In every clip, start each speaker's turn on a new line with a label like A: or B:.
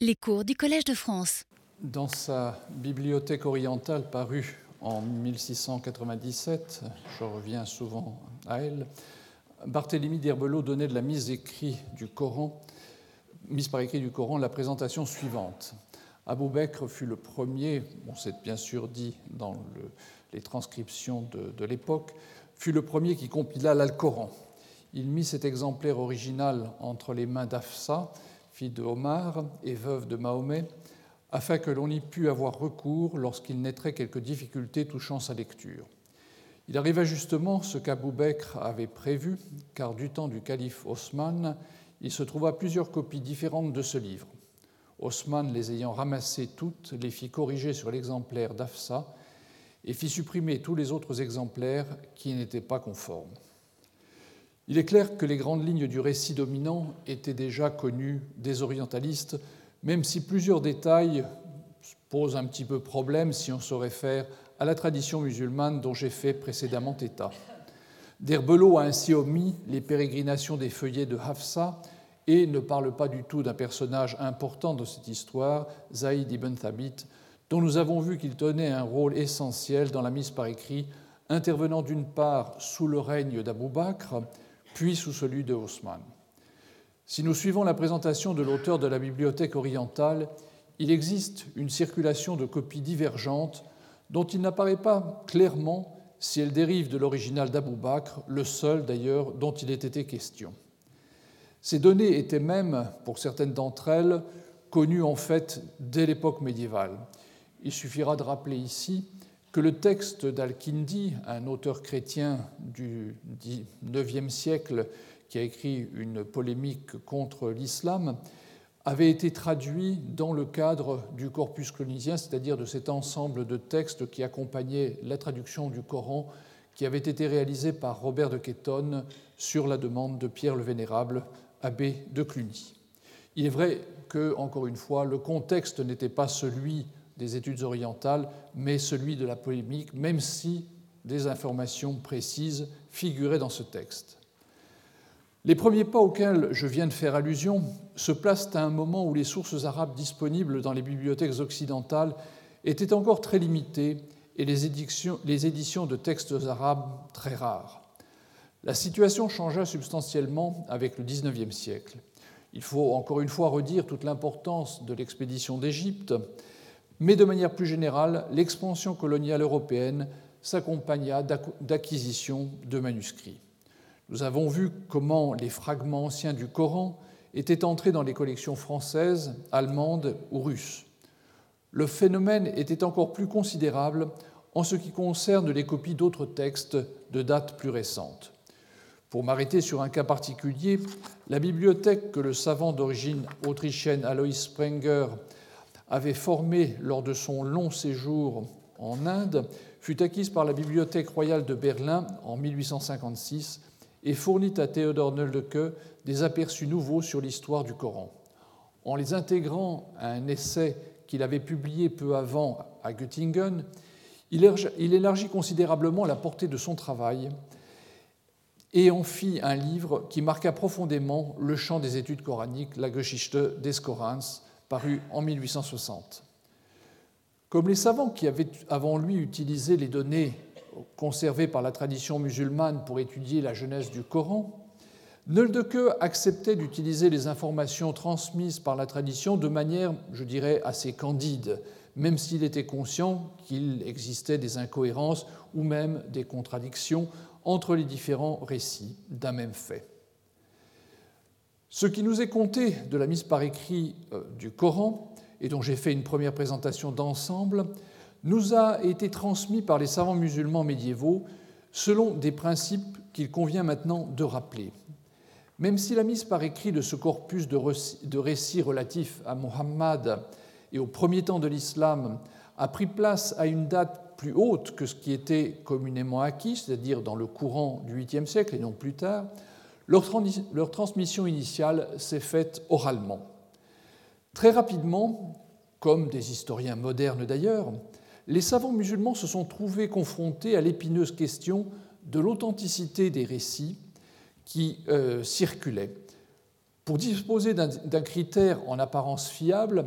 A: Les cours du Collège de France.
B: Dans sa bibliothèque orientale parue en 1697, je reviens souvent à elle, Barthélemy d'Herbelot donnait de la mise écrit du Coran, mise par écrit du Coran la présentation suivante. Abou Bekr fut le premier, bon, c'est bien sûr dit dans les transcriptions de, de l'époque, fut le premier qui compila l'Alcoran. Il mit cet exemplaire original entre les mains d'Afsa, fille de Omar et veuve de Mahomet, afin que l'on y pût avoir recours lorsqu'il naîtrait quelques difficultés touchant sa lecture. Il arriva justement ce qu'Abou Bekr avait prévu, car du temps du calife Osman, il se trouva plusieurs copies différentes de ce livre. Osman, les ayant ramassées toutes, les fit corriger sur l'exemplaire d'Afsa et fit supprimer tous les autres exemplaires qui n'étaient pas conformes. Il est clair que les grandes lignes du récit dominant étaient déjà connues des orientalistes, même si plusieurs détails posent un petit peu problème si on se réfère à la tradition musulmane dont j'ai fait précédemment état. D'Herbelot a ainsi omis les pérégrinations des feuillets de Hafsa et ne parle pas du tout d'un personnage important de cette histoire, Zaïd ibn Thabit, dont nous avons vu qu'il tenait un rôle essentiel dans la mise par écrit, intervenant d'une part sous le règne d'Abou Bakr, puis sous celui de Haussmann. Si nous suivons la présentation de l'auteur de la Bibliothèque orientale, il existe une circulation de copies divergentes dont il n'apparaît pas clairement si elles dérivent de l'original d'Abou Bakr, le seul d'ailleurs dont il ait été question. Ces données étaient même, pour certaines d'entre elles, connues en fait dès l'époque médiévale. Il suffira de rappeler ici que le texte d'Al-Kindi, un auteur chrétien du IXe siècle qui a écrit une polémique contre l'islam, avait été traduit dans le cadre du corpus colonisien, c'est-à-dire de cet ensemble de textes qui accompagnaient la traduction du Coran qui avait été réalisé par Robert de Quétonne sur la demande de Pierre le Vénérable, abbé de Cluny. Il est vrai que, encore une fois, le contexte n'était pas celui des études orientales, mais celui de la polémique, même si des informations précises figuraient dans ce texte. Les premiers pas auxquels je viens de faire allusion se placent à un moment où les sources arabes disponibles dans les bibliothèques occidentales étaient encore très limitées et les éditions, de textes arabes très rares. La situation changea substantiellement avec le XIXe siècle. Il faut encore une fois redire toute l'importance de l'expédition d'Égypte, mais de manière plus générale, l'expansion coloniale européenne s'accompagna d'acquisition de manuscrits. Nous avons vu comment les fragments anciens du Coran étaient entrés dans les collections françaises, allemandes ou russes. Le phénomène était encore plus considérable en ce qui concerne les copies d'autres textes de date plus récente. Pour m'arrêter sur un cas particulier, la bibliothèque que le savant d'origine autrichienne Alois Sprenger avait formé lors de son long séjour en Inde fut acquise par la Bibliothèque royale de Berlin en 1856 et fournit à Théodore Nöldeke des aperçus nouveaux sur l'histoire du Coran. En les intégrant à un essai qu'il avait publié peu avant à Göttingen, il élargit considérablement la portée de son travail et en fit un livre qui marqua profondément le champ des études coraniques, la Geschichte des Korans, paru en 1860. Comme les savants qui avaient avant lui utilisé les données conservées par la tradition musulmane pour étudier la genèse du Coran, Nöldeke acceptait d'utiliser les informations transmises par la tradition de manière, je dirais, assez candide, même s'il était conscient qu'il existait des incohérences ou même des contradictions entre les différents récits d'un même fait. Ce qui nous est compté de la mise par écrit euh, du Coran, et dont j'ai fait une première présentation d'ensemble, nous a été transmis par les savants musulmans médiévaux selon des principes qu'il convient maintenant de rappeler. Même si la mise par écrit de ce corpus de récits relatifs à Muhammad et au premier temps de l'islam a pris place à une date plus haute que ce qui était communément acquis, c'est-à-dire dans le courant du 8e siècle et non plus tard, leur, transmission initiale s'est faite oralement. Très rapidement, comme des historiens modernes d'ailleurs, les savants musulmans se sont trouvés confrontés à l'épineuse question de l'authenticité des récits qui euh, circulaient. Pour disposer d'un critère en apparence fiable,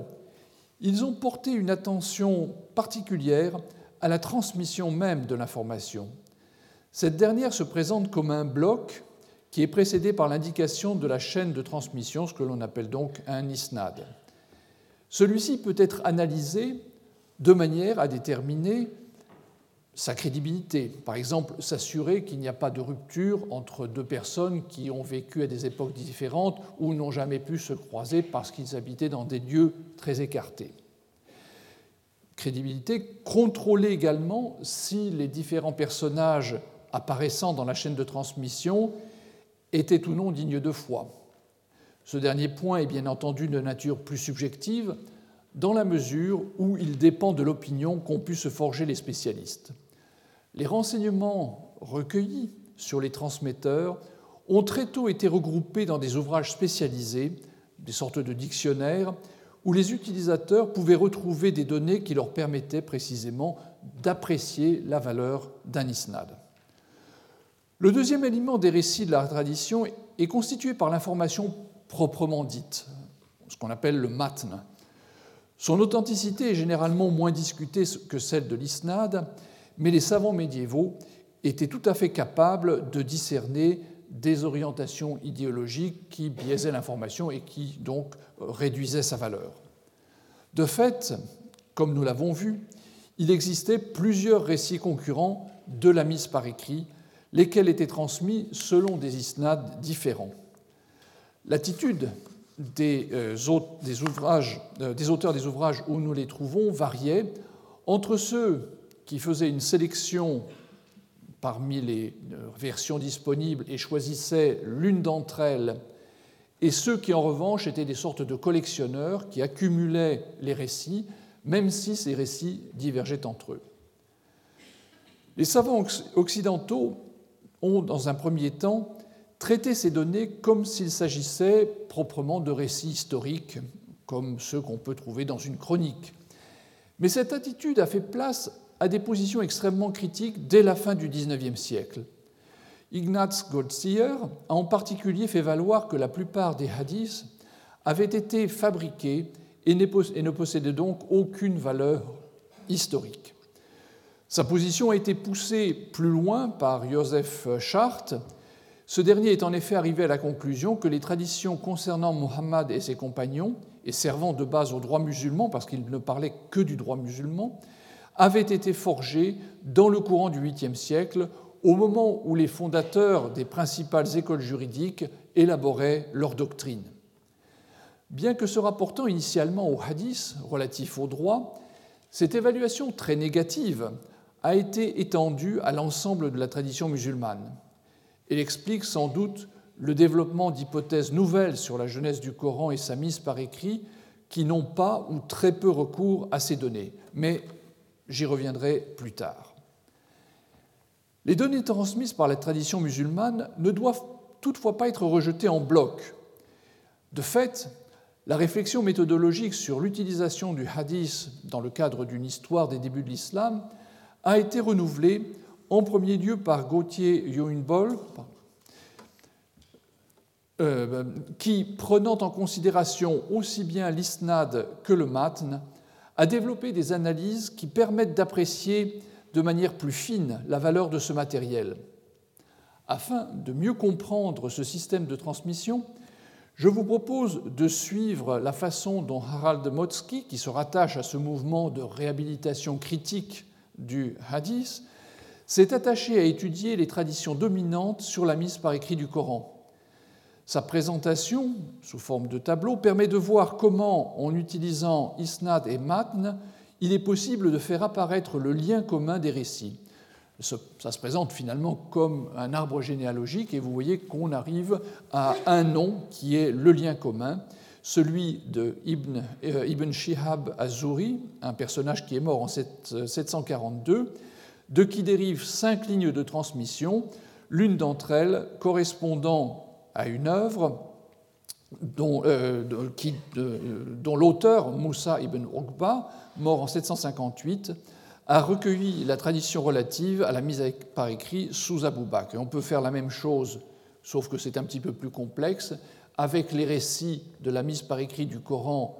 B: ils ont porté une attention particulière à la transmission même de l'information. Cette dernière se présente comme un bloc qui est précédé par l'indication de la chaîne de transmission, ce que l'on appelle donc un isnad. Celui-ci peut être analysé de manière à déterminer sa crédibilité. Par exemple, s'assurer qu'il n'y a pas de rupture entre deux personnes qui ont vécu à des époques différentes ou n'ont jamais pu se croiser parce qu'ils habitaient dans des lieux très écartés. Crédibilité contrôler également si les différents personnages apparaissant dans la chaîne de transmission étaient ou non dignes de foi. Ce dernier point est bien entendu de nature plus subjective, dans la mesure où il dépend de l'opinion qu'ont pu se forger les spécialistes. Les renseignements recueillis sur les transmetteurs ont très tôt été regroupés dans des ouvrages spécialisés, des sortes de dictionnaires, où les utilisateurs pouvaient retrouver des données qui leur permettaient précisément d'apprécier la valeur d'un isnad. Le deuxième élément des récits de la tradition est constitué par l'information proprement dite, ce qu'on appelle le matn. Son authenticité est généralement moins discutée que celle de l'isnad, mais les savants médiévaux étaient tout à fait capables de discerner des orientations idéologiques qui biaisaient l'information et qui donc réduisaient sa valeur. De fait, comme nous l'avons vu, il existait plusieurs récits concurrents de la mise par écrit lesquels étaient transmis selon des isnads différents. L'attitude des, euh, euh, des, auteurs des ouvrages où nous les trouvons variait entre ceux qui faisaient une sélection parmi les euh, versions disponibles et choisissaient l'une d'entre elles, et ceux qui en revanche étaient des sortes de collectionneurs qui accumulaient les récits, même si ces récits divergeaient entre eux. Les savants occidentaux ont, dans un premier temps, traité ces données comme s'il s'agissait proprement de récits historiques, comme ceux qu'on peut trouver dans une chronique. Mais cette attitude a fait place à des positions extrêmement critiques dès la fin du XIXe siècle. Ignaz Goldziher a en particulier fait valoir que la plupart des hadiths avaient été fabriqués et ne possédaient donc aucune valeur historique. Sa position a été poussée plus loin par Joseph Chart. Ce dernier est en effet arrivé à la conclusion que les traditions concernant Mohammed et ses compagnons, et servant de base au droit musulman, parce qu'il ne parlait que du droit musulman, avaient été forgées dans le courant du 8e siècle, au moment où les fondateurs des principales écoles juridiques élaboraient leur doctrine. Bien que se rapportant initialement au hadith relatif au droit, cette évaluation très négative a été étendue à l'ensemble de la tradition musulmane. Elle explique sans doute le développement d'hypothèses nouvelles sur la jeunesse du Coran et sa mise par écrit qui n'ont pas ou très peu recours à ces données, mais j'y reviendrai plus tard. Les données transmises par la tradition musulmane ne doivent toutefois pas être rejetées en bloc. De fait, la réflexion méthodologique sur l'utilisation du hadith dans le cadre d'une histoire des débuts de l'islam a été renouvelé en premier lieu par Gauthier Younbol, euh, qui, prenant en considération aussi bien l'isnad que le matn, a développé des analyses qui permettent d'apprécier de manière plus fine la valeur de ce matériel. Afin de mieux comprendre ce système de transmission, je vous propose de suivre la façon dont Harald Motzki, qui se rattache à ce mouvement de réhabilitation critique du hadith, s'est attaché à étudier les traditions dominantes sur la mise par écrit du Coran. Sa présentation, sous forme de tableau, permet de voir comment, en utilisant isnad et matn, il est possible de faire apparaître le lien commun des récits. Ça se présente finalement comme un arbre généalogique et vous voyez qu'on arrive à un nom qui est le lien commun celui de Ibn, euh, Ibn Shihab az-Zuri, un personnage qui est mort en 742, de qui dérivent cinq lignes de transmission, l'une d'entre elles correspondant à une œuvre dont, euh, l'auteur, Moussa ibn Uqba, mort en 758, a recueilli la tradition relative à la mise par écrit sous Abou Bakr. on peut faire la même chose, sauf que c'est un petit peu plus complexe, avec les récits de la mise par écrit du Coran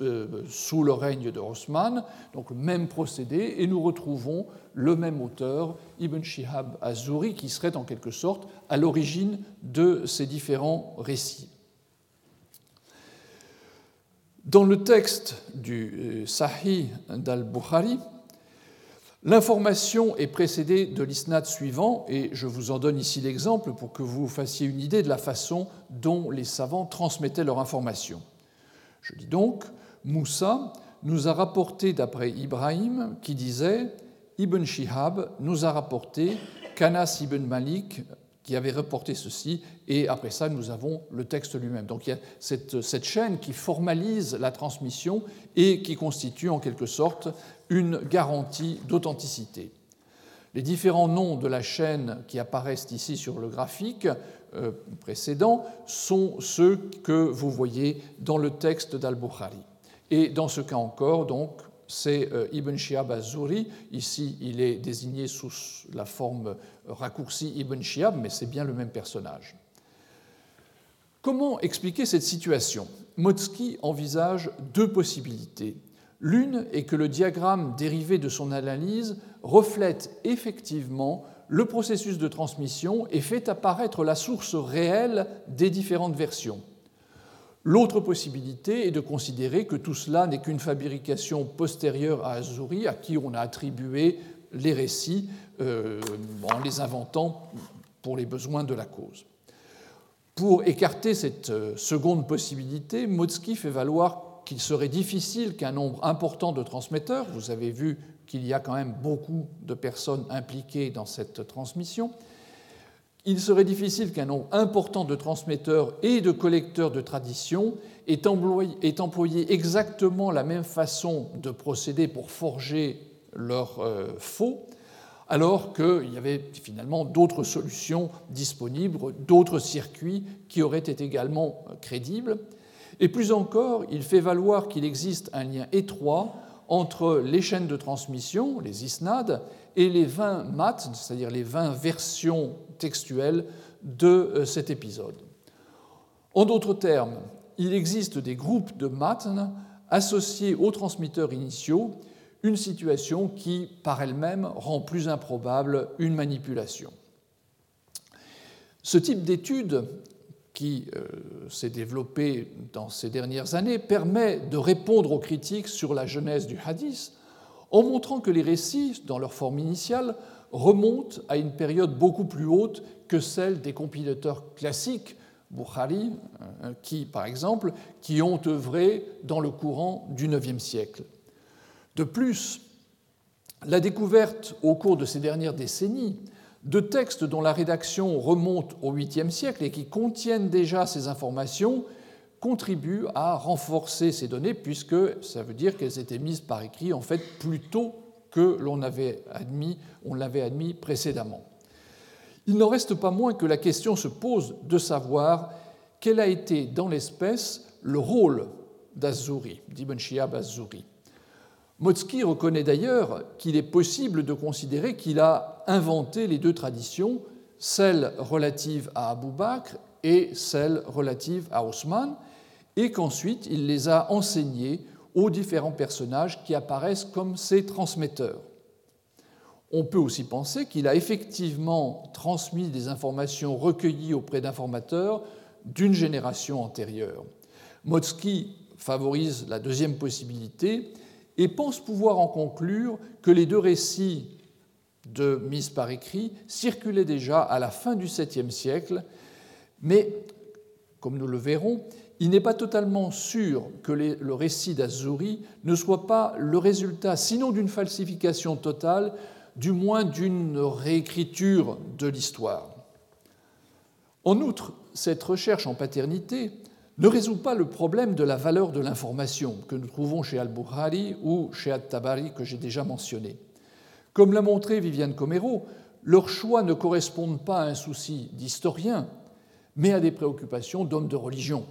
B: euh, sous le règne de Osman, donc le même procédé, et nous retrouvons le même auteur, Ibn Shihab Azuri, qui serait en quelque sorte à l'origine de ces différents récits. Dans le texte du euh, Sahih d'Al-Bukhari, l'information est précédée de l'isnad suivant, et je vous en donne ici l'exemple pour que vous fassiez une idée de la façon dont les savants transmettaient leur information. Je dis donc, Moussa nous a rapporté d'après Ibrahim qui disait Ibn Shihab nous a rapporté qu'Anas ibn Malik qui avait reporté ceci, et après ça, nous avons le texte lui-même. Donc il y a cette, chaîne qui formalise la transmission et qui constitue en quelque sorte une garantie d'authenticité. Les différents noms de la chaîne qui apparaissent ici sur le graphique euh, précédents sont ceux que vous voyez dans le texte d'Al-Bukhari. Et dans ce cas encore, c'est euh, Ibn Shihab az-Zuri. Ici, il est désigné sous la forme raccourcie Ibn Shihab, mais c'est bien le même personnage. Comment expliquer cette situation? Motsky envisage deux possibilités. L'une est que le diagramme dérivé de son analyse reflète effectivement le processus de transmission et fait apparaître la source réelle des différentes versions. L'autre possibilité est de considérer que tout cela n'est qu'une fabrication postérieure à Azuri, à qui on a attribué les récits euh, en les inventant pour les besoins de la cause. Pour écarter cette euh, seconde possibilité, Motsky fait valoir qu'il serait difficile qu'un nombre important de transmetteurs, vous avez vu qu'il y a quand même beaucoup de personnes impliquées dans cette transmission, il serait difficile qu'un nombre important de transmetteurs et de collecteurs de traditions ait employé, exactement la même façon de procéder pour forger leurs euh, faux, alors qu'il y avait finalement d'autres solutions disponibles, d'autres circuits qui auraient été également crédibles. Et plus encore, il fait valoir qu'il existe un lien étroit entre les chaînes de transmission, les isnad, et les 20 maths, c'est-à-dire les 20 versions textuelles de euh, cet épisode. En d'autres termes, il existe des groupes de matn associés aux transmetteurs initiaux, une situation qui, par elle-même, rend plus improbable une manipulation. Ce type d'étude qui euh, s'est développé dans ces dernières années permet de répondre aux critiques sur la genèse du hadith en montrant que les récits, dans leur forme initiale, remontent à une période beaucoup plus haute que celle des compilateurs classiques, Bukhari, euh, qui, par exemple, qui ont œuvré dans le courant du IXe siècle. De plus, la découverte au cours de ces dernières décennies de textes dont la rédaction remonte au 8e siècle et qui contiennent déjà ces informations contribue à renforcer ces données puisque ça veut dire qu'elles étaient mises par écrit en fait plus tôt que l'on avait admis, on l'avait admis précédemment. Il n'en reste pas moins que la question se pose de savoir quel a été dans l'espèce le rôle d'Azuri, d'Ibn Shihab Az-Zuri. Motsky reconnaît d'ailleurs qu'il est possible de considérer qu'il a inventé les deux traditions, celle relative à Abu Bakr et celle relative à Osman, et qu'ensuite il les a enseignées aux différents personnages qui apparaissent comme ses transmetteurs. On peut aussi penser qu'il a effectivement transmis des informations recueillies auprès d'informateurs d'une génération antérieure. Motsky favorise la deuxième possibilité et pense pouvoir en conclure que les deux récits de mise par écrit circulaient déjà à la fin du 7e siècle, mais, comme nous le verrons, il n'est pas totalement sûr que le récit d'Azuri ne soit pas le résultat, sinon d'une falsification totale, du moins d'une réécriture de l'histoire. En outre, cette recherche en paternité ne résout pas le problème de la valeur de l'information que nous trouvons chez Al-Bukhari ou chez At-Tabari que j'ai déjà mentionné. Comme l'a montré Viviane Comero, leurs choix ne correspondent pas à un souci d'historien, mais à des préoccupations d'hommes de religion.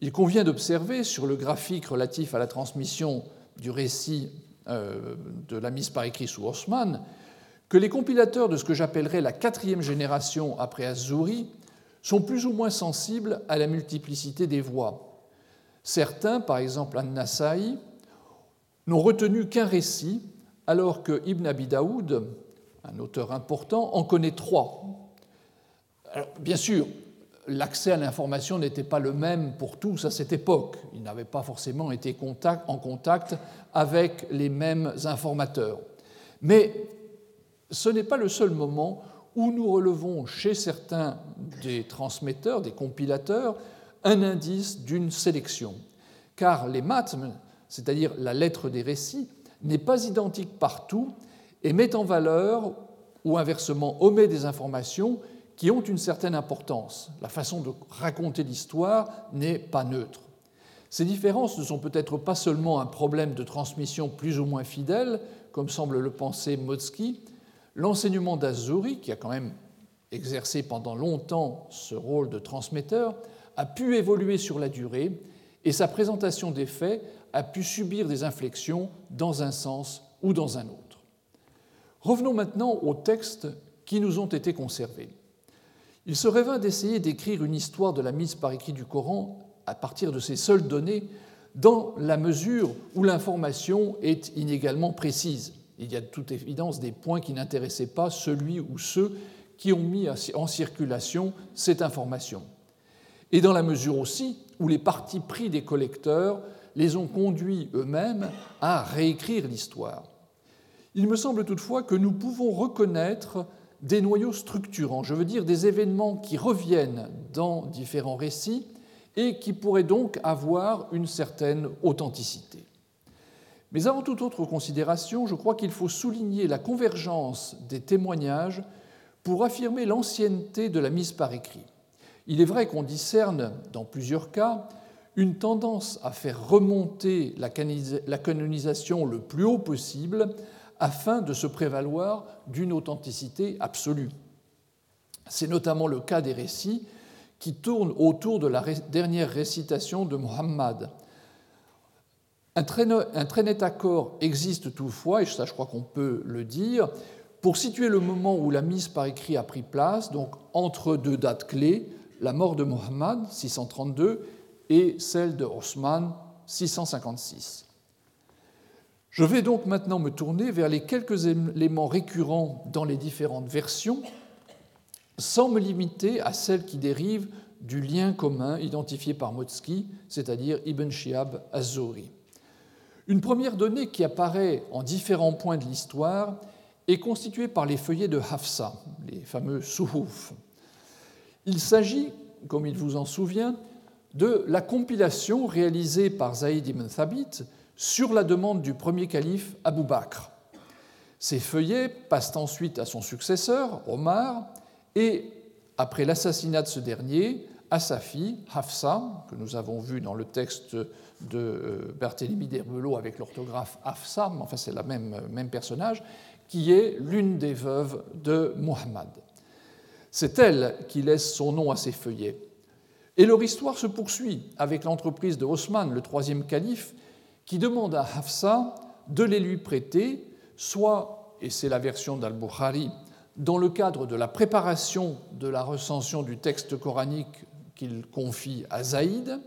B: Il convient d'observer sur le graphique relatif à la transmission du récit euh, de la mise par écrit sous Haussmann que les compilateurs de ce que j'appellerais la quatrième génération après Azuri sont plus ou moins sensibles à la multiplicité des voix. Certains, par exemple An-Nasaï, n'ont retenu qu'un récit, alors que Ibn Abi Daoud, un auteur important, en connaît trois. bien sûr, l'accès à l'information n'était pas le même pour tous à cette époque. Ils n'avaient pas forcément été en contact avec les mêmes informateurs. Mais ce n'est pas le seul moment où nous relevons chez certains des transmetteurs, des compilateurs, un indice d'une sélection. Car les matmes, c'est-à-dire la lettre des récits, n'est pas identique partout et met en valeur ou inversement omet des informations qui ont une certaine importance. La façon de raconter l'histoire n'est pas neutre. Ces différences ne sont peut-être pas seulement un problème de transmission plus ou moins fidèle, comme semble le penser Motsky. L'enseignement d'Azuri, qui a quand même exercé pendant longtemps ce rôle de transmetteur, a pu évoluer sur la durée et sa présentation des faits a pu subir des inflexions dans un sens ou dans un autre. Revenons maintenant aux textes qui nous ont été conservés. Il serait vain d'essayer d'écrire une histoire de la mise par écrit du Coran à partir de ces seules données, dans la mesure où l'information est inégalement précise. Il y a de toute évidence des points qui n'intéressaient pas celui ou ceux qui ont mis en circulation cette information. Et dans la mesure aussi où les partis pris des collecteurs les ont conduits eux-mêmes à réécrire l'histoire. Il me semble toutefois que nous pouvons reconnaître des noyaux structurants, je veux dire des événements qui reviennent dans différents récits et qui pourraient donc avoir une certaine authenticité. Mais avant toute autre considération, je crois qu'il faut souligner la convergence des témoignages pour affirmer l'ancienneté de la mise par écrit. Il est vrai qu'on discerne, dans plusieurs cas, une tendance à faire remonter la canonisation le plus haut possible afin de se prévaloir d'une authenticité absolue. C'est notamment le cas des récits qui tournent autour de la dernière récitation de Muhammad. Un très, net accord existe toutefois, et ça je crois qu'on peut le dire, pour situer le moment où la mise par écrit a pris place, donc entre deux dates clés, la mort de Muhammad, 632, et celle de Osman, 656. Je vais donc maintenant me tourner vers les quelques éléments récurrents dans les différentes versions, sans me limiter à celles qui dérivent du lien commun identifié par Motsky, c'est-à-dire Ibn Shihab az-Zuhri. Une première donnée qui apparaît en différents points de l'histoire est constituée par les feuillets de Hafsa, les fameux suhuf. Il s'agit, comme il vous en souvient, de la compilation réalisée par Zaïd ibn Thabit sur la demande du premier calife Abou Bakr. Ces feuillets passent ensuite à son successeur, Omar, et après l'assassinat de ce dernier, à sa fille, Hafsa, que nous avons vu dans le texte de euh, Barthélemy d'Herbelot avec l'orthographe Hafsa, enfin c'est le même, même personnage, qui est l'une des veuves de Muhammad. C'est elle qui laisse son nom à ces feuillets. Et leur histoire se poursuit avec l'entreprise de Osman, le troisième calife, qui demande à Hafsa de les lui prêter, soit, et c'est la version d'Al-Bukhari, dans le cadre de la préparation de la recension du texte coranique qu'il confie à Zaïd,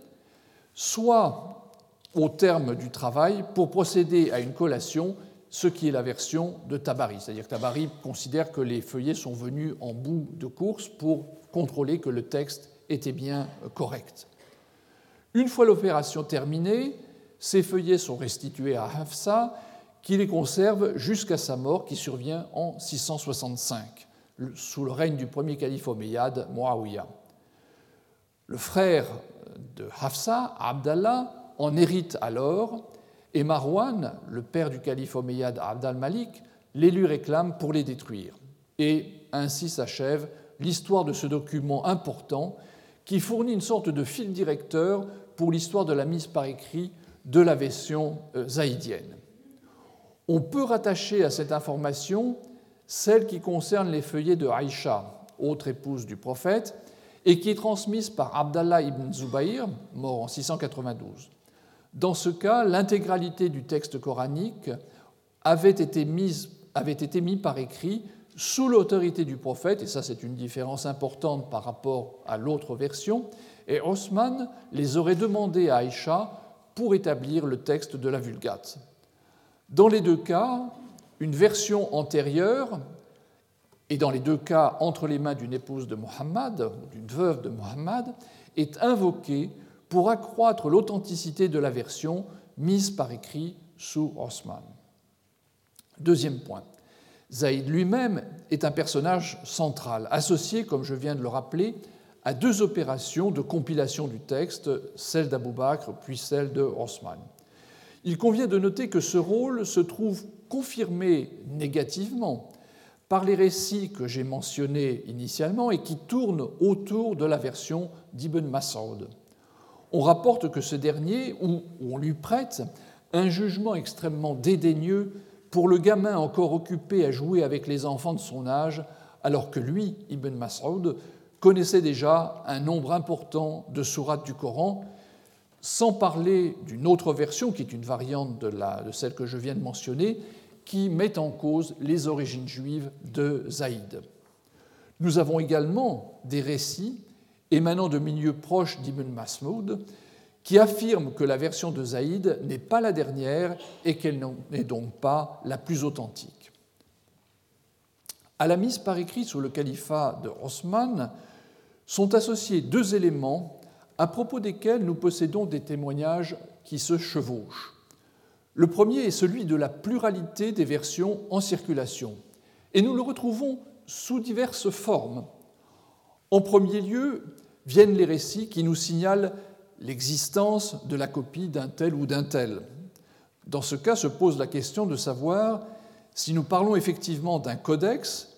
B: soit au terme du travail pour procéder à une collation, ce qui est la version de Tabari. C'est-à-dire que Tabari considère que les feuillets sont venus en bout de course pour contrôler que le texte était bien correct. Une fois l'opération terminée, ces feuillets sont restitués à Hafsa, qui les conserve jusqu'à sa mort, qui survient en 665, sous le règne du premier calife omeyyade, Muawiyah. Le frère de Hafsa, Abdallah, en hérite alors, et Marwan, le père du calife omeyyade Abd al-Malik, les lui réclame pour les détruire. Et ainsi s'achève l'histoire de ce document important qui fournit une sorte de fil directeur pour l'histoire de la mise par écrit de la version euh, zaïdienne. On peut rattacher à cette information celle qui concerne les feuillets de Aïcha, autre épouse du prophète, et qui est transmise par Abdallah ibn Zubayr, mort en 692. Dans ce cas, l'intégralité du texte coranique avait été, mise, par écrit sous l'autorité du prophète, et ça c'est une différence importante par rapport à l'autre version, et Osman les aurait demandés à Aïcha pour établir le texte de la Vulgate. Dans les deux cas, une version antérieure, et dans les deux cas entre les mains d'une épouse de Mohammed, d'une veuve de Mohammed, est invoquée pour accroître l'authenticité de la version mise par écrit sous Osman. Deuxième point. Zaïd lui-même est un personnage central, associé, comme je viens de le rappeler, à deux opérations de compilation du texte, celle d'Abou Bakr puis celle de Osman. Il convient de noter que ce rôle se trouve confirmé négativement par les récits que j'ai mentionnés initialement et qui tournent autour de la version d'Ibn Mas'ud. On rapporte que ce dernier, ou on lui prête, un jugement extrêmement dédaigneux pour le gamin encore occupé à jouer avec les enfants de son âge, alors que lui, Ibn Mas'ud, connaissait déjà un nombre important de sourates du Coran, sans parler d'une autre version, qui est une variante de, de, celle que je viens de mentionner, qui met en cause les origines juives de Zaïd. Nous avons également des récits émanant de milieux proches d'Ibn Mas'ud qui affirment que la version de Zaïd n'est pas la dernière et qu'elle n'est donc pas la plus authentique. À la mise par écrit sous le califat de Osman sont associés deux éléments à propos desquels nous possédons des témoignages qui se chevauchent. Le premier est celui de la pluralité des versions en circulation, et nous le retrouvons sous diverses formes. En premier lieu viennent les récits qui nous signalent l'existence de la copie d'un tel ou d'un tel. Dans ce cas se pose la question de savoir si nous parlons effectivement d'un codex,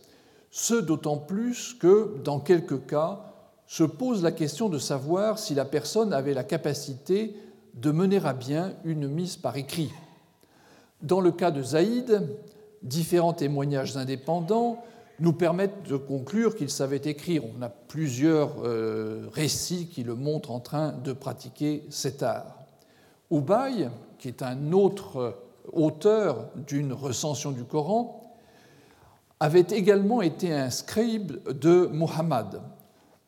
B: ce d'autant plus que, dans quelques cas, se pose la question de savoir si la personne avait la capacité de mener à bien une mise par écrit. Dans le cas de Zaïd, différents témoignages indépendants nous permettent de conclure qu'il savait écrire. On a plusieurs euh, récits qui le montrent en train de pratiquer cet art. Ubay, qui est un autre auteur d'une recension du Coran, avait également été un scribe de Muhammad.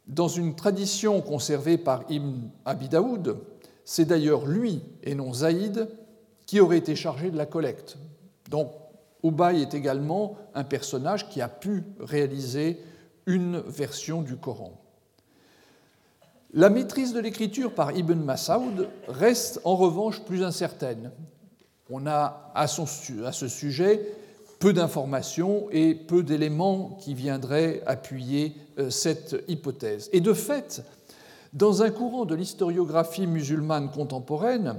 B: Dans une tradition conservée par Ibn Abi Daoud, c'est d'ailleurs lui et non Zaïd qui aurait été chargé de la collecte. Donc Ubay est également un personnage qui a pu réaliser une version du Coran. La maîtrise de l'écriture par Ibn Mas'ud reste en revanche plus incertaine. On a à, ce sujet peu d'informations et peu d'éléments qui viendraient appuyer euh, cette hypothèse. Et de fait, dans un courant de l'historiographie musulmane contemporaine,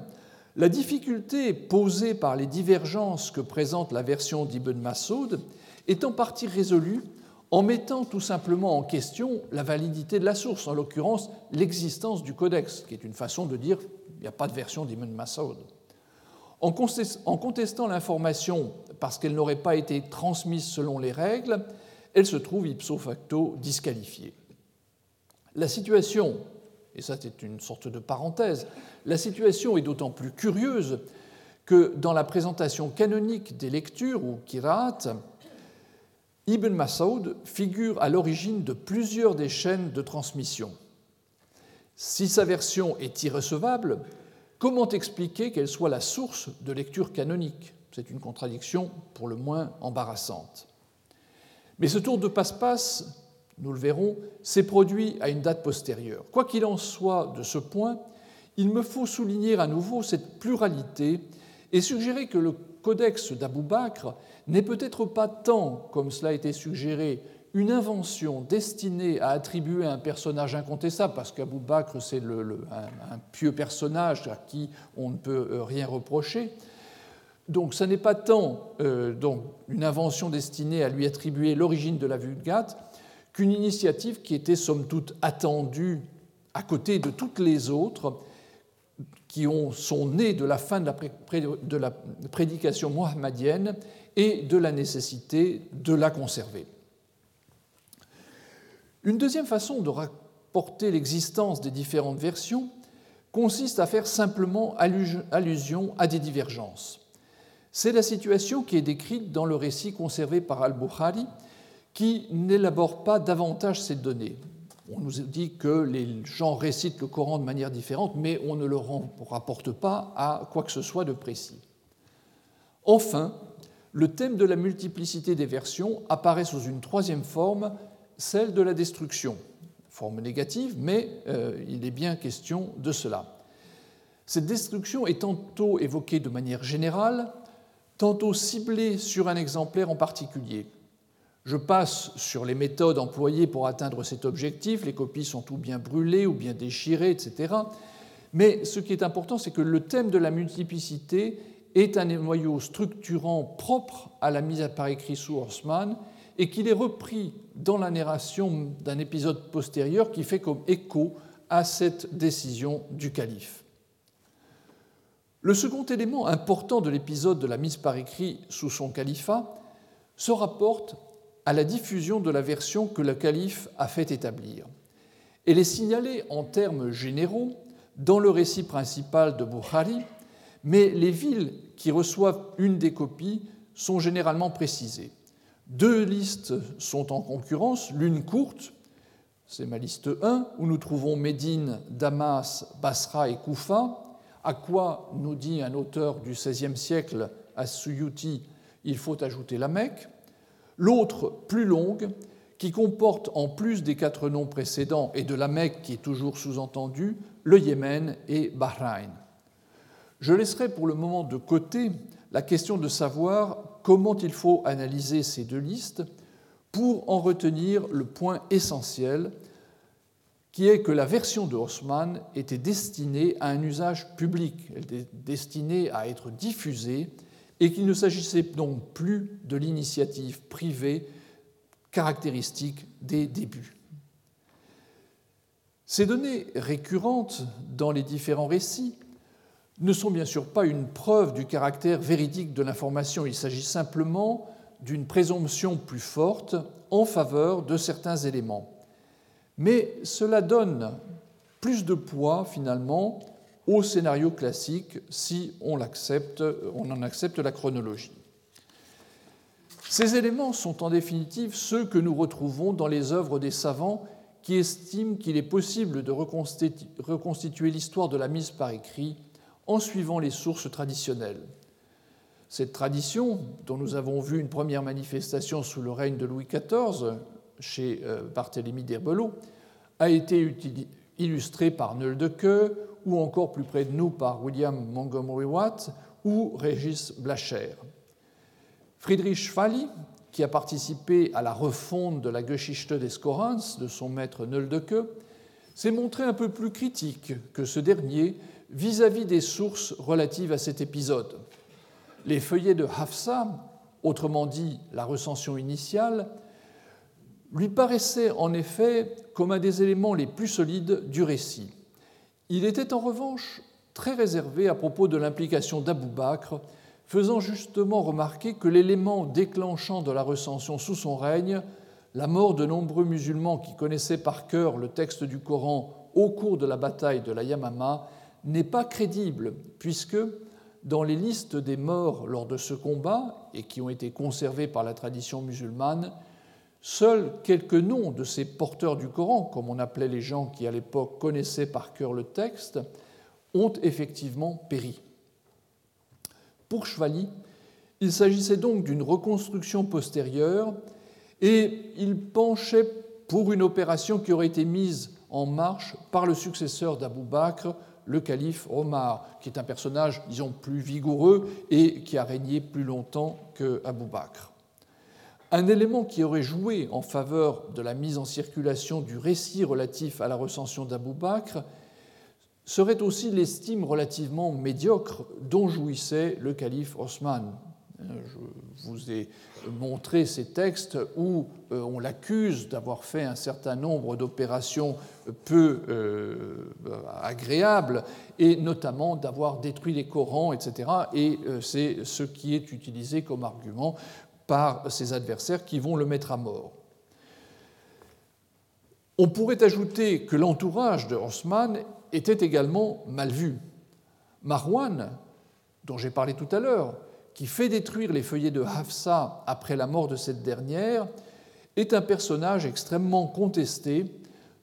B: la difficulté posée par les divergences que présente la version d'Ibn Massoud est en partie résolue en mettant tout simplement en question la validité de la source, en l'occurrence l'existence du codex, qui est une façon de dire il n'y a pas de version d'Ibn Massoud. En contestant l'information parce qu'elle n'aurait pas été transmise selon les règles, elle se trouve ipso facto disqualifiée. La situation et ça c'est une sorte de parenthèse, la situation est d'autant plus curieuse que dans la présentation canonique des lectures ou kirat, Ibn Mas'ud figure à l'origine de plusieurs des chaînes de transmission. Si sa version est irrecevable, comment expliquer qu'elle soit la source de lecture canonique? C'est une contradiction pour le moins embarrassante. Mais ce tour de passe-passe nous le verrons, s'est produit à une date postérieure. Quoi qu'il en soit de ce point, il me faut souligner à nouveau cette pluralité et suggérer que le codex d'Abou Bakr n'est peut-être pas tant, comme cela a été suggéré, une invention destinée à attribuer un personnage incontestable, parce qu'Abou Bakr, c'est un, pieux personnage à qui on ne peut euh, rien reprocher. Donc, ce n'est pas tant euh, donc, une invention destinée à lui attribuer l'origine de la Vulgate, qu'une initiative qui était somme toute attendue à côté de toutes les autres qui ont, sont nées de la fin de la, prédication mohammadienne et de la nécessité de la conserver. Une deuxième façon de rapporter l'existence des différentes versions consiste à faire simplement allusion à des divergences. C'est la situation qui est décrite dans le récit conservé par Al-Bukhari qui n'élabore pas davantage ces données. On nous dit que les gens récitent le Coran de manière différente, mais on ne le rapporte pas à quoi que ce soit de précis. Enfin, le thème de la multiplicité des versions apparaît sous une troisième forme, celle de la destruction. Forme négative, mais euh, il est bien question de cela. Cette destruction est tantôt évoquée de manière générale, tantôt ciblée sur un exemplaire en particulier. Je passe sur les méthodes employées pour atteindre cet objectif, les copies sont ou bien brûlées ou bien déchirées, etc. Mais ce qui est important, c'est que le thème de la multiplicité est un noyau structurant propre à la mise à par écrit sous Horstmann et qu'il est repris dans la narration d'un épisode postérieur qui fait comme écho à cette décision du calife. Le second élément important de l'épisode de la mise par écrit sous son califat se rapporte à la diffusion de la version que le calife a fait établir. Elle est signalée en termes généraux dans le récit principal de Bukhari, mais les villes qui reçoivent une des copies sont généralement précisées. Deux listes sont en concurrence, l'une courte, c'est ma liste 1, où nous trouvons Médine, Damas, Basra et Koufa, à quoi nous dit un auteur du XVIe siècle, à il faut ajouter la Mecque. L'autre, plus longue, qui comporte en plus des quatre noms précédents et de la Mecque qui est toujours sous-entendu, le Yémen et Bahreïn. Je laisserai pour le moment de côté la question de savoir comment il faut analyser ces deux listes pour en retenir le point essentiel, qui est que la version de Haussmann était destinée à un usage public, elle était destinée à être diffusée, et qu'il ne s'agissait donc plus de l'initiative privée caractéristique des débuts. Ces données récurrentes dans les différents récits ne sont bien sûr pas une preuve du caractère véridique de l'information, il s'agit simplement d'une présomption plus forte en faveur de certains éléments. Mais cela donne plus de poids finalement au scénario classique si on, on en accepte la chronologie. Ces éléments sont en définitive ceux que nous retrouvons dans les œuvres des savants qui estiment qu'il est possible de reconstituer l'histoire de la mise par écrit en suivant les sources traditionnelles. Cette tradition, dont nous avons vu une première manifestation sous le règne de Louis XIV chez euh, Barthélemy d'Herbelot, a été illustrée par Neul de Queue ou encore plus près de nous par William Montgomery Watt ou Régis Blacher. Friedrich Falli, qui a participé à la refonte de la Geschichte des Korans de son maître Neul de Queue, s'est montré un peu plus critique que ce dernier vis-à-vis des sources relatives à cet épisode. Les feuillets de Hafsa, autrement dit la recension initiale, lui paraissaient en effet comme un des éléments les plus solides du récit. Il était en revanche très réservé à propos de l'implication d'Abou Bakr, faisant justement remarquer que l'élément déclenchant de la recension sous son règne, la mort de nombreux musulmans qui connaissaient par cœur le texte du Coran au cours de la bataille de la Yamama, n'est pas crédible, puisque dans les listes des morts lors de ce combat, et qui ont été conservées par la tradition musulmane, seuls quelques noms de ces porteurs du Coran, comme on appelait les gens qui à l'époque connaissaient par cœur le texte, ont effectivement péri. Pour Chevali, il s'agissait donc d'une reconstruction postérieure et il penchait pour une opération qui aurait été mise en marche par le successeur d'Abou Bakr, le calife Omar, qui est un personnage, disons, plus vigoureux et qui a régné plus longtemps que Abou Bakr. Un élément qui aurait joué en faveur de la mise en circulation du récit relatif à la recension d'Abou Bakr serait aussi l'estime relativement médiocre dont jouissait le calife Osman. Je vous ai montré ces textes où euh, on l'accuse d'avoir fait un certain nombre d'opérations peu euh, agréables et notamment d'avoir détruit les Corans, etc. Et euh, c'est ce qui est utilisé comme argument par ses adversaires qui vont le mettre à mort. On pourrait ajouter que l'entourage de Osman était également mal vu. Marwan, dont j'ai parlé tout à l'heure, qui fait détruire les feuillets de Hafsa après la mort de cette dernière, est un personnage extrêmement contesté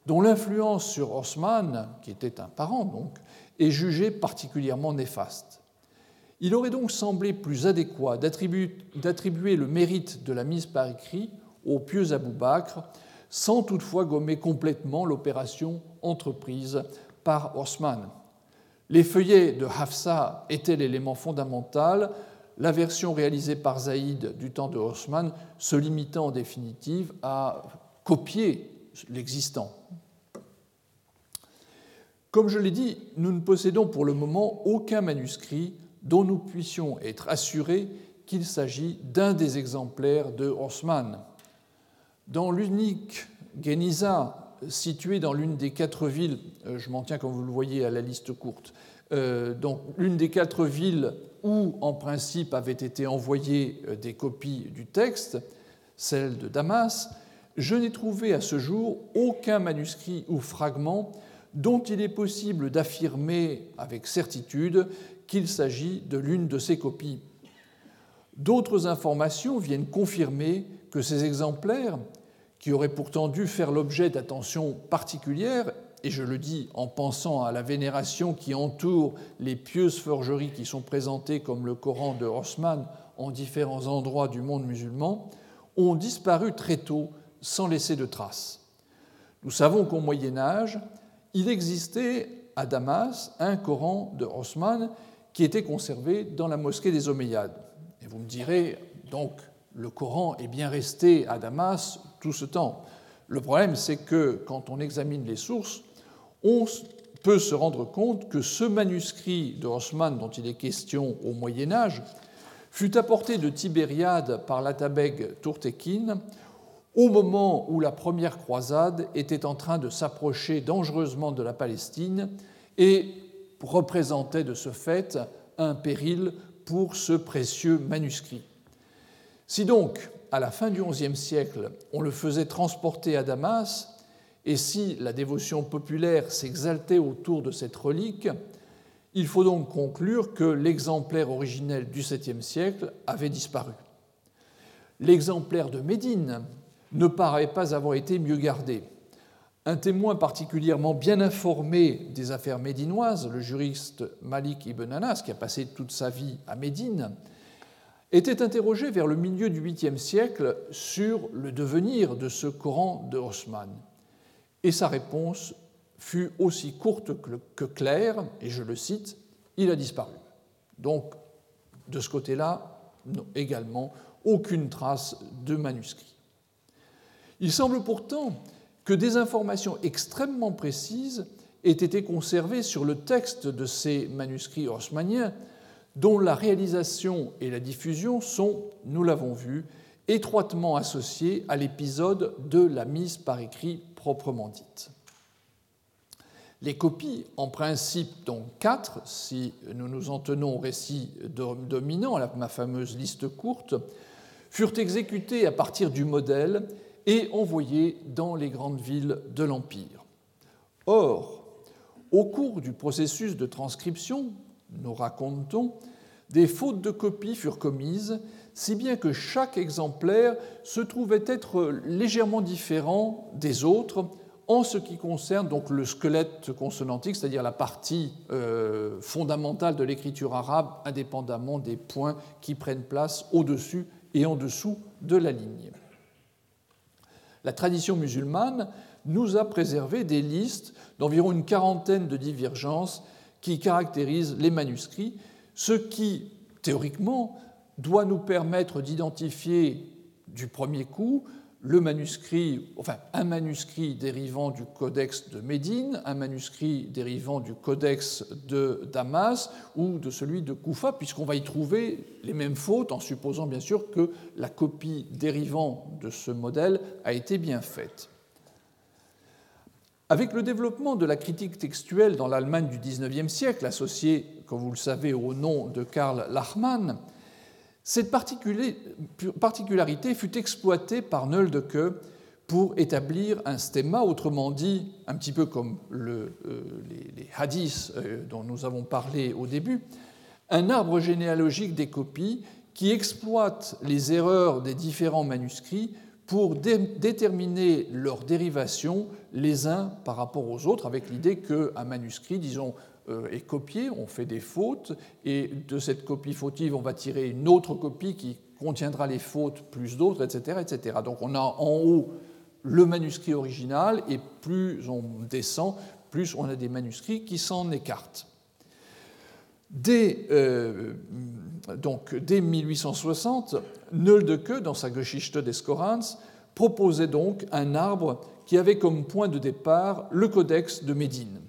B: dont l'influence sur Osman, qui était un parent donc, est jugée particulièrement néfaste. Il aurait donc semblé plus adéquat d'attribuer le mérite de la mise par écrit au pieux Abou Bakr, sans toutefois gommer complètement l'opération entreprise par Osman. Les feuillets de Hafsa étaient l'élément fondamental, la version réalisée par Zaïd du temps de Osman se limitant en définitive à copier l'existant. Comme je l'ai dit, nous ne possédons pour le moment aucun manuscrit dont nous puissions être assurés qu'il s'agit d'un des exemplaires de Osman. Dans l'unique Geniza, située dans l'une des quatre villes, euh, je m'en tiens comme vous le voyez à la liste courte, euh, donc l'une des quatre villes où en principe avaient été envoyées euh, des copies du texte, celle de Damas, je n'ai trouvé à ce jour aucun manuscrit ou fragment dont il est possible d'affirmer avec certitude qu'il s'agit de l'une de ces copies. D'autres informations viennent confirmer que ces exemplaires, qui auraient pourtant dû faire l'objet d'attention particulière, et je le dis en pensant à la vénération qui entoure les pieuses forgeries qui sont présentées comme le Coran de Haussmann en différents endroits du monde musulman, ont disparu très tôt sans laisser de traces. Nous savons qu'au Moyen Âge, il existait à Damas un Coran de Haussmann qui était conservé dans la mosquée des Omeyyades. Et vous me direz, donc, le Coran est bien resté à Damas tout ce temps. Le problème, c'est que quand on examine les sources, on peut se rendre compte que ce manuscrit de Haussmann dont il est question au Moyen Âge fut apporté de Tibériade par l'Atabeg Tourtekin au moment où la première croisade était en train de s'approcher dangereusement de la Palestine et représentait de ce fait un péril pour ce précieux manuscrit. Si donc, à la fin du XIe siècle, on le faisait transporter à Damas, et si la dévotion populaire s'exaltait autour de cette relique, il faut donc conclure que l'exemplaire originel du VIIe siècle avait disparu. L'exemplaire de Médine ne paraît pas avoir été mieux gardé. Un témoin particulièrement bien informé des affaires médinoises, le juriste Malik ibn Anas, qui a passé toute sa vie à Médine, était interrogé vers le milieu du 8e siècle sur le devenir de ce Coran de Haussmann. Et sa réponse fut aussi courte que claire, et je le cite, il a disparu. Donc, de ce côté-là, également, aucune trace de manuscrit. Il semble pourtant que des informations extrêmement précises aient été conservées sur le texte de ces manuscrits haussmanniens, dont la réalisation et la diffusion sont, nous l'avons vu, étroitement associées à l'épisode de la mise par écrit proprement dite. Les copies, en principe donc quatre, si nous nous en tenons au récit dominant, à ma fameuse liste courte, furent exécutées à partir du modèle et envoyés dans les grandes villes de l'Empire. Or, au cours du processus de transcription, nous racontons, des fautes de copie furent commises, si bien que chaque exemplaire se trouvait être légèrement différent des autres en ce qui concerne donc le squelette consonantique, c'est-à-dire la partie euh, fondamentale de l'écriture arabe, indépendamment des points qui prennent place au-dessus et en dessous de la ligne la tradition musulmane nous a préservé des listes d'environ une quarantaine de divergences qui caractérisent les manuscrits, ce qui, théoriquement, doit nous permettre d'identifier du premier coup le manuscrit, un manuscrit dérivant du codex de Médine, un manuscrit dérivant du codex de Damas ou de celui de Koufa, puisqu'on va y trouver les mêmes fautes, en supposant bien sûr que la copie dérivant de ce modèle a été bien faite. Avec le développement de la critique textuelle dans l'Allemagne du XIXe siècle, associée, comme vous le savez, au nom de Karl Lachmann, cette particularité fut exploitée par Nöldeke pour établir un stemma, autrement dit, un petit peu comme euh, les, hadiths euh, dont nous avons parlé au début, un arbre généalogique des copies qui exploite les erreurs des différents manuscrits pour déterminer leur dérivation les uns par rapport aux autres, avec l'idée qu'un manuscrit, disons, est copié, on fait des fautes, et de cette copie fautive, on va tirer une autre copie qui contiendra les fautes plus d'autres, etc., etc. Donc on a en haut le manuscrit original, et plus on descend, plus on a des manuscrits qui s'en écartent. Dès, euh, donc, dès 1860, Nöldeke, dans sa Geschichte des Korans, proposait donc un arbre qui avait comme point de départ le codex de Médine.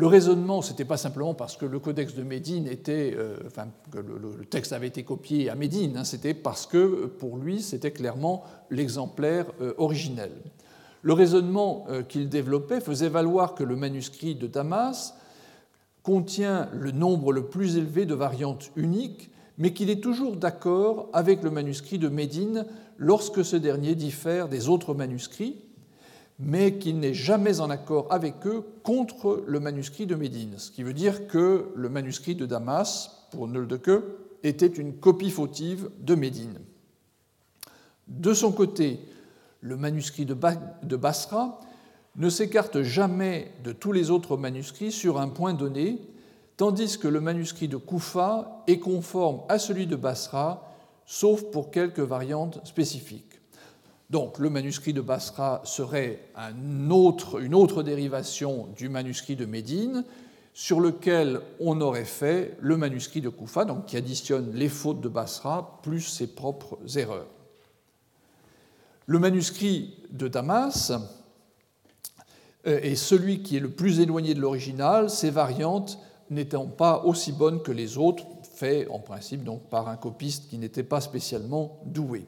B: Le raisonnement, ce n'était pas simplement parce que le codex de Médine était, euh, enfin, le, texte avait été copié à Médine, hein, c'était parce que pour lui, c'était clairement l'exemplaire euh, originel. Le raisonnement qu'il développait faisait valoir que le manuscrit de Damas contient le nombre le plus élevé de variantes uniques, mais qu'il est toujours d'accord avec le manuscrit de Médine lorsque ce dernier diffère des autres manuscrits, mais qu'il n'est jamais en accord avec eux contre le manuscrit de Médine, ce qui veut dire que le manuscrit de Damas, pour Nöldeke, était une copie fautive de Médine. De son côté, le manuscrit de Basra ne s'écarte jamais de tous les autres manuscrits sur un point donné, tandis que le manuscrit de Koufa est conforme à celui de Basra, sauf pour quelques variantes spécifiques. Donc le manuscrit de Basra serait une autre dérivation du manuscrit de Médine, sur lequel on aurait fait le manuscrit de Koufa, donc qui additionne les fautes de Basra plus ses propres erreurs. Le manuscrit de Damas, euh, et celui qui est le plus éloigné de l'original, ces variantes n'étant pas aussi bonnes que les autres, faites en principe donc par un copiste qui n'était pas spécialement doué.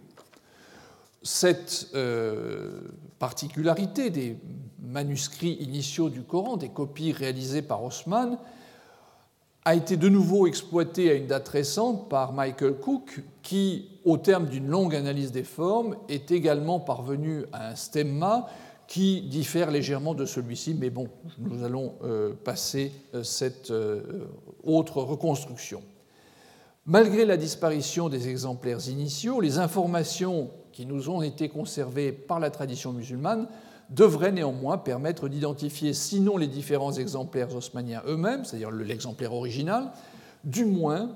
B: Cette euh, particularité des manuscrits initiaux du Coran, des copies réalisées par Haussmann, a été de nouveau exploitée à une date récente par Michael Cook, qui, au terme d'une longue analyse des formes, est également parvenu à un stemma qui diffère légèrement de celui-ci, mais bon, nous allons euh, passer euh, cette autre reconstruction. Malgré la disparition des exemplaires initiaux, les informations qui nous ont été conservées par la tradition musulmane devraient néanmoins permettre d'identifier, sinon les différents exemplaires osmaniens eux-mêmes, c'est-à-dire l'exemplaire original, du moins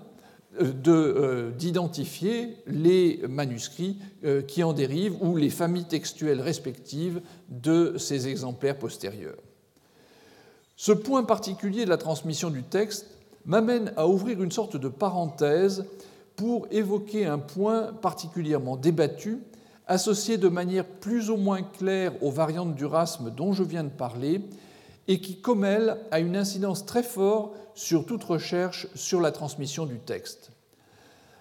B: euh, d'identifier les manuscrits euh, qui en dérivent ou les familles textuelles respectives de ces exemplaires postérieurs. Ce point particulier de la transmission du texte m'amène à ouvrir une sorte de parenthèse pour évoquer un point particulièrement débattu, associé de manière plus ou moins claire aux variantes du rasme dont je viens de parler, et qui, comme elle, a une incidence très forte sur toute recherche sur la transmission du texte.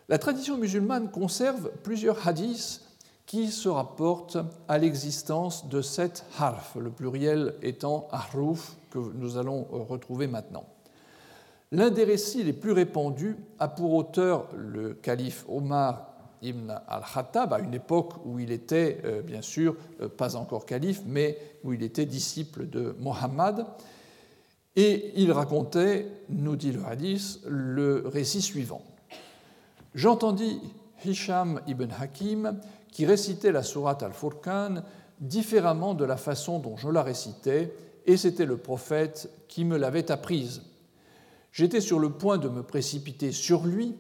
B: La tradition musulmane conserve plusieurs hadiths qui se rapportent à l'existence de sept harf, le pluriel étant ahruf, que nous allons retrouver maintenant. L'un des récits les plus répandus a pour auteur le calife Omar ibn al-Khattab, à une époque où il était, euh, bien sûr, euh, pas encore calife, mais où il était disciple de Mohammed. Et il racontait, nous dit le hadith, le récit suivant. J'entendis Hisham ibn Hakim qui récitait la sourate al-Furqan différemment de la façon dont je la récitais, et c'était le prophète qui me l'avait apprise. J'étais sur le point de me précipiter sur lui,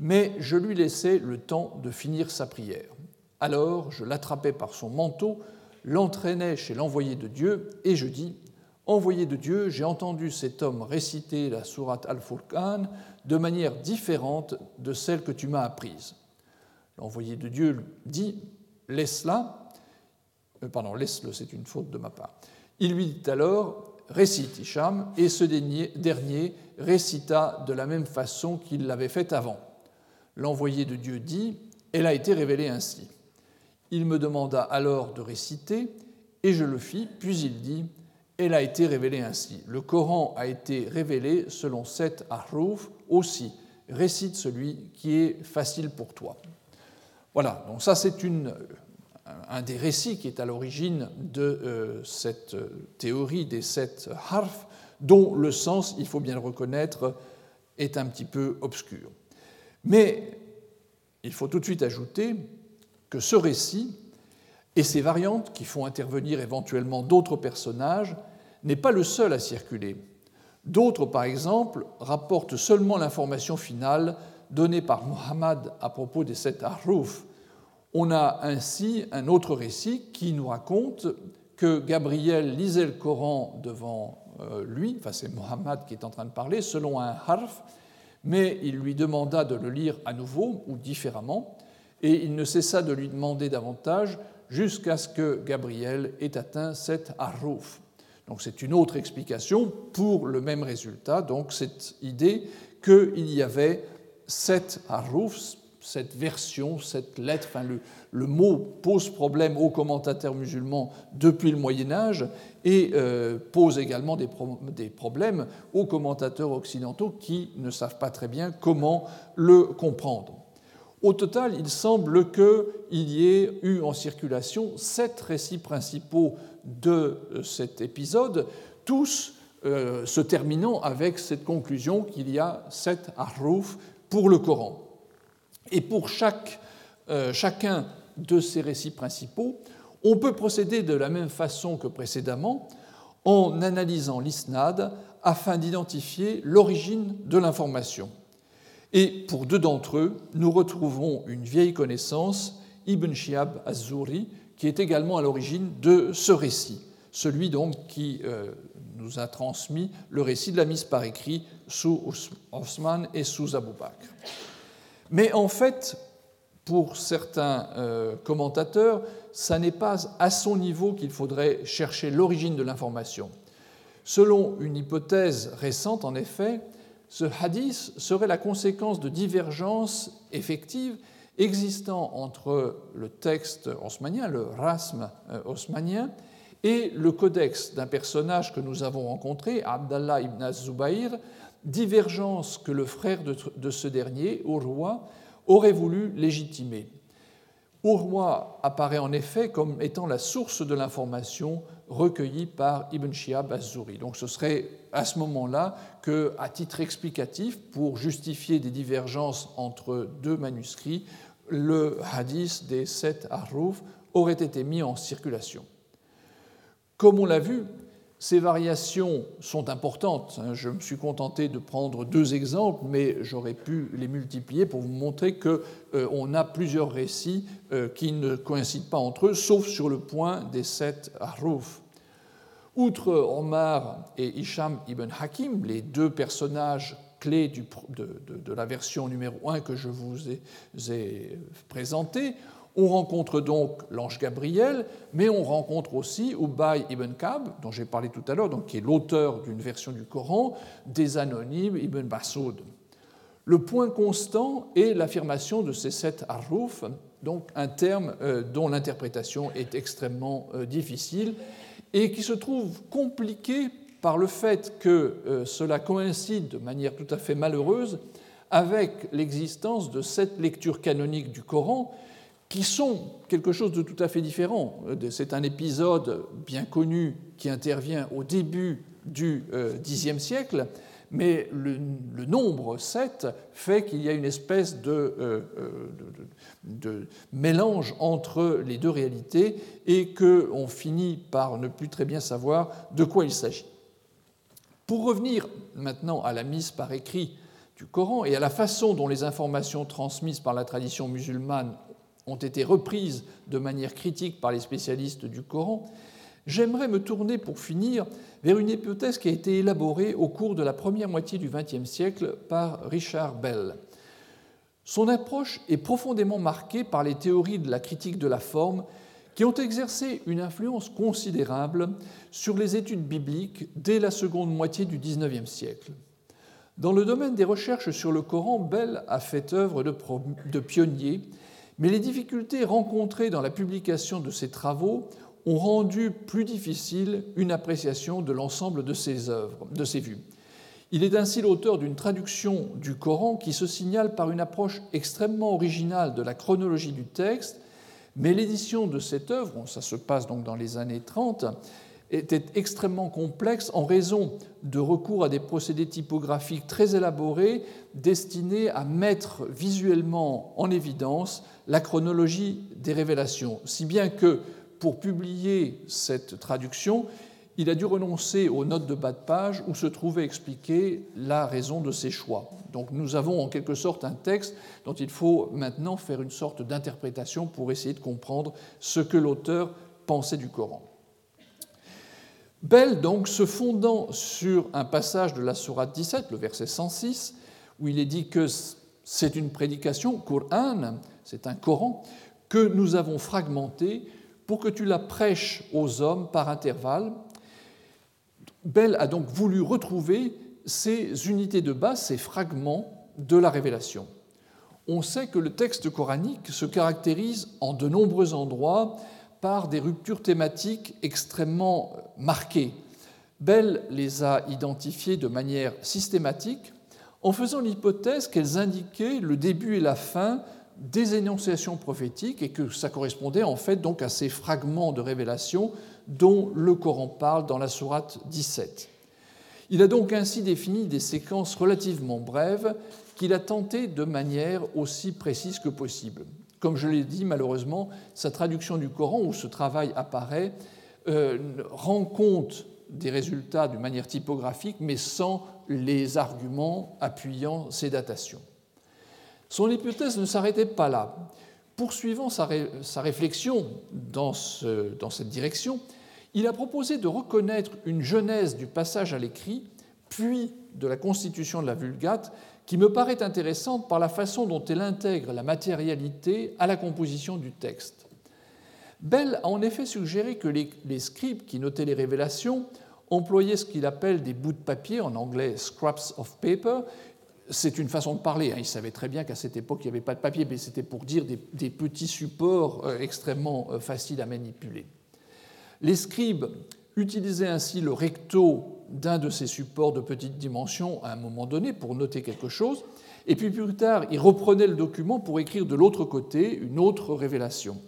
B: mais je lui laissai le temps de finir sa prière. Alors je l'attrapais par son manteau, l'entraînai chez l'envoyé de Dieu, et je dis Envoyé de Dieu, j'ai entendu cet homme réciter la sourate Al-Furqan de manière différente de celle que tu m'as apprise. L'envoyé de Dieu dit Laisse-la. Euh, pardon, laisse-le, c'est une faute de ma part. Il lui dit alors Récite Hicham, et ce dernier récita de la même façon qu'il l'avait fait avant. L'envoyé de Dieu dit Elle a été révélée ainsi. Il me demanda alors de réciter, et je le fis, puis il dit elle a été révélée ainsi. Le Coran a été révélé selon sept ahruf aussi. Récite celui qui est facile pour toi. Voilà, donc ça c'est un des récits qui est à l'origine de euh, cette théorie des sept harfs, dont le sens, il faut bien le reconnaître, est un petit peu obscur. Mais il faut tout de suite ajouter que ce récit et ces variantes, qui font intervenir éventuellement d'autres personnages, n'est pas le seul à circuler. D'autres, par exemple, rapportent seulement l'information finale donnée par Muhammad à propos des sept Arrouf. On a ainsi un autre récit qui nous raconte que Gabriel lisait le Coran devant lui, enfin c'est Muhammad qui est en train de parler, selon un harf, mais il lui demanda de le lire à nouveau ou différemment, et il ne cessa de lui demander davantage jusqu'à ce que Gabriel ait atteint sept haruf. Donc c'est une autre explication pour le même résultat, donc cette idée qu'il y avait sept harufs, cette version, cette lettre, enfin le, mot pose problème aux commentateurs musulmans depuis le Moyen Âge et euh, pose également des, problèmes aux commentateurs occidentaux qui ne savent pas très bien comment le comprendre. Au total, il semble qu'il y ait eu en circulation sept récits principaux de euh, cet épisode, tous euh, se terminant avec cette conclusion qu'il y a sept haruf pour le Coran. Et pour euh, chacun de ces récits principaux, on peut procéder de la même façon que précédemment en analysant l'isnad afin d'identifier l'origine de l'information. Et pour deux d'entre eux, nous retrouvons une vieille connaissance, Ibn Shihab az-Zuri, qui est également à l'origine de ce récit, celui donc qui euh, nous a transmis le récit de la mise par écrit sous Osman et sous Abu Bakr. Mais en fait, pour certains euh, commentateurs, ça n'est pas à son niveau qu'il faudrait chercher l'origine de l'information. Selon une hypothèse récente, en effet, ce hadith serait la conséquence de divergences effectives existant entre le texte osmanien, le rasm euh, osmanien, et le codex d'un personnage que nous avons rencontré, Abdallah ibn az-Zubayr, divergence que le frère de ce dernier, Urwa, aurait voulu légitimer. Urwa apparaît en effet comme étant la source de l'information recueillie par Ibn Shihab az-Zuri. Donc ce serait à ce moment-là que, à titre explicatif, pour justifier des divergences entre deux manuscrits, le hadith des sept haruf aurait été mis en circulation. Comme on l'a vu, ces variations sont importantes. Je me suis contenté de prendre deux exemples, mais j'aurais pu les multiplier pour vous montrer qu'on euh, a plusieurs récits euh, qui ne coïncident pas entre eux, sauf sur le point des sept haruf. Outre Omar et Isham ibn Hakim, les deux personnages clés de, la version numéro 1 que je vous ai, présentés, on rencontre donc l'ange Gabriel, mais on rencontre aussi Ubay ibn Kab, dont j'ai parlé tout à l'heure, qui est l'auteur d'une version du Coran, des anonymes ibn Basoud. Le point constant est l'affirmation de ces sept haruf, donc un terme euh, dont l'interprétation est extrêmement euh, difficile et qui se trouve compliqué par le fait que euh, cela coïncide de manière tout à fait malheureuse avec l'existence de sept lectures canoniques du Coran qui sont quelque chose de tout à fait différent. C'est un épisode bien connu qui intervient au début du Xe siècle mais le, nombre 7 fait qu'il y a une espèce euh, de, mélange entre les deux réalités et qu'on finit par ne plus très bien savoir de quoi il s'agit. Pour revenir maintenant à la mise par écrit du Coran et à la façon dont les informations transmises par la tradition musulmane ont été reprises de manière critique par les spécialistes du Coran, j'aimerais me tourner pour finir vers une hypothèse qui a été élaborée au cours de la première moitié du XXe siècle par Richard Bell. Son approche est profondément marquée par les théories de la critique de la forme qui ont exercé une influence considérable sur les études bibliques dès la seconde moitié du XIXe siècle. Dans le domaine des recherches sur le Coran, Bell a fait œuvre de, pionnier, mais les difficultés rencontrées dans la publication de ses travaux ont rendu plus difficile une appréciation de l'ensemble de ses œuvres, de vues. Il est ainsi l'auteur d'une traduction du Coran qui se signale par une approche extrêmement originale de la chronologie du texte, mais l'édition de cette œuvre, ça se passe donc dans les années 30, était extrêmement complexe en raison de recours à des procédés typographiques très élaborés destinés à mettre visuellement en évidence la chronologie des révélations, si bien que pour publier cette traduction, il a dû renoncer aux notes de bas de page où se trouvait expliquée la raison de ses choix. Donc nous avons en quelque sorte un texte dont il faut maintenant faire une sorte d'interprétation pour essayer de comprendre ce que l'auteur pensait du Coran. Bell, donc, se fondant sur un passage de la Sourate 17, le verset 106, où il est dit que c'est une prédication, Qur'an, c'est un Coran, que nous avons fragmenté pour que tu la prêches aux hommes par intervalle. Bell a donc voulu retrouver ces unités de base, ces fragments de la révélation. On sait que le texte coranique se caractérise en de nombreux endroits par des ruptures thématiques extrêmement marquées. Bell les a identifiées de manière systématique en faisant l'hypothèse qu'elles indiquaient le début et la fin des énonciations prophétiques et que ça correspondait en fait donc à ces fragments de révélation dont le Coran parle dans la sourate 17. Il a donc ainsi défini des séquences relativement brèves qu'il a tenté de manière aussi précise que possible. Comme je l'ai dit, malheureusement, sa traduction du Coran, où ce travail apparaît, euh, rend compte des résultats d'une manière typographique, mais sans les arguments appuyant ces datations. Son hypothèse ne s'arrêtait pas là. Poursuivant sa, réflexion dans, dans cette direction, il a proposé de reconnaître une genèse du passage à l'écrit, puis de la constitution de la Vulgate, qui me paraît intéressante par la façon dont elle intègre la matérialité à la composition du texte. Bell a en effet suggéré que les, scribes qui notaient les révélations employaient ce qu'il appelle des bouts de papier, en anglais scraps of paper. C'est une façon de parler. Hein. Il savait très bien qu'à cette époque, il n'y avait pas de papier, mais c'était pour dire des, petits supports euh, extrêmement euh, faciles à manipuler. Les scribes utilisaient ainsi le recto d'un de ces supports de petite dimension à un moment donné pour noter quelque chose, et puis plus tard, il reprenait le document pour écrire de l'autre côté une autre révélation.